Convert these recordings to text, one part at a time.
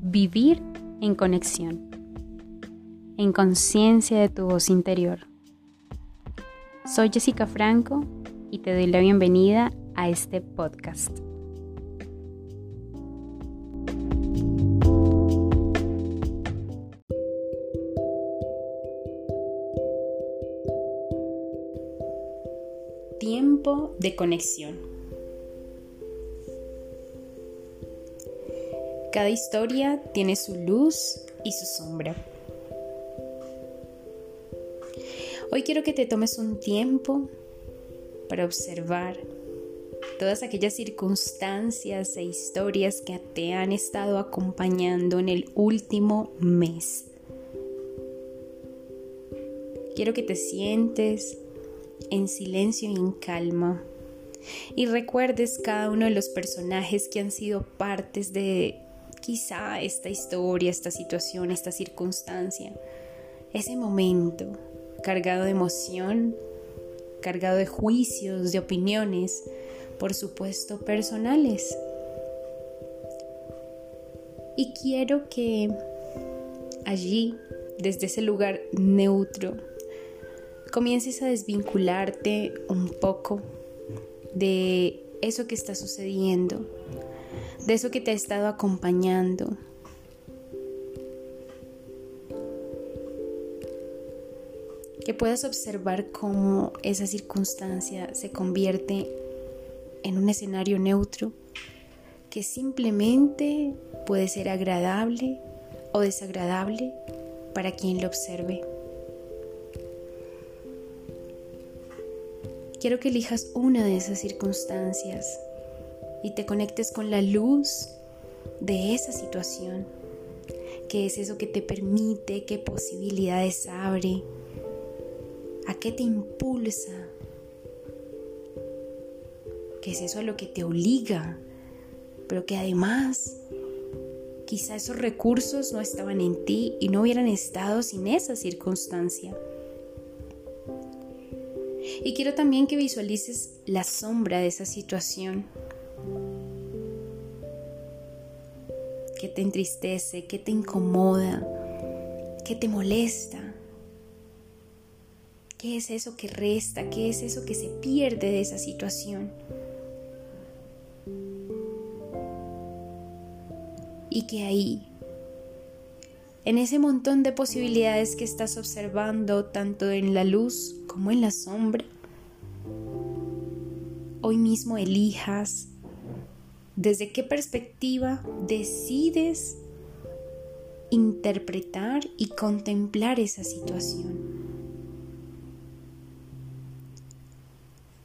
vivir en conexión, en conciencia de tu voz interior. Soy Jessica Franco y te doy la bienvenida a este podcast. Tiempo de conexión. Cada historia tiene su luz y su sombra. Hoy quiero que te tomes un tiempo para observar todas aquellas circunstancias e historias que te han estado acompañando en el último mes. Quiero que te sientes en silencio y en calma y recuerdes cada uno de los personajes que han sido partes de quizá esta historia, esta situación, esta circunstancia, ese momento cargado de emoción, cargado de juicios, de opiniones, por supuesto personales. Y quiero que allí, desde ese lugar neutro, comiences a desvincularte un poco de eso que está sucediendo, de eso que te ha estado acompañando. Que puedas observar cómo esa circunstancia se convierte en un escenario neutro que simplemente puede ser agradable o desagradable para quien lo observe. Quiero que elijas una de esas circunstancias y te conectes con la luz de esa situación. ¿Qué es eso que te permite? ¿Qué posibilidades abre? ¿A qué te impulsa? ¿Qué es eso a lo que te obliga? Pero que además quizá esos recursos no estaban en ti y no hubieran estado sin esa circunstancia. Y quiero también que visualices la sombra de esa situación ¿Qué te entristece? ¿Qué te incomoda? ¿Qué te molesta? ¿Qué es eso que resta? ¿Qué es eso que se pierde de esa situación? Y que ahí, en ese montón de posibilidades que estás observando, tanto en la luz como en la sombra, hoy mismo elijas ¿Desde qué perspectiva decides interpretar y contemplar esa situación?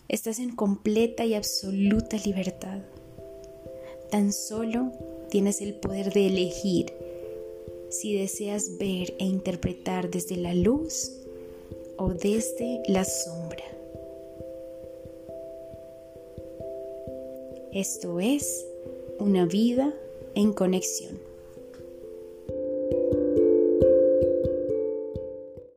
Estás en completa y absoluta libertad. Tan solo tienes el poder de elegir si deseas ver e interpretar desde la luz o desde la sombra. Esto es una vida en conexión.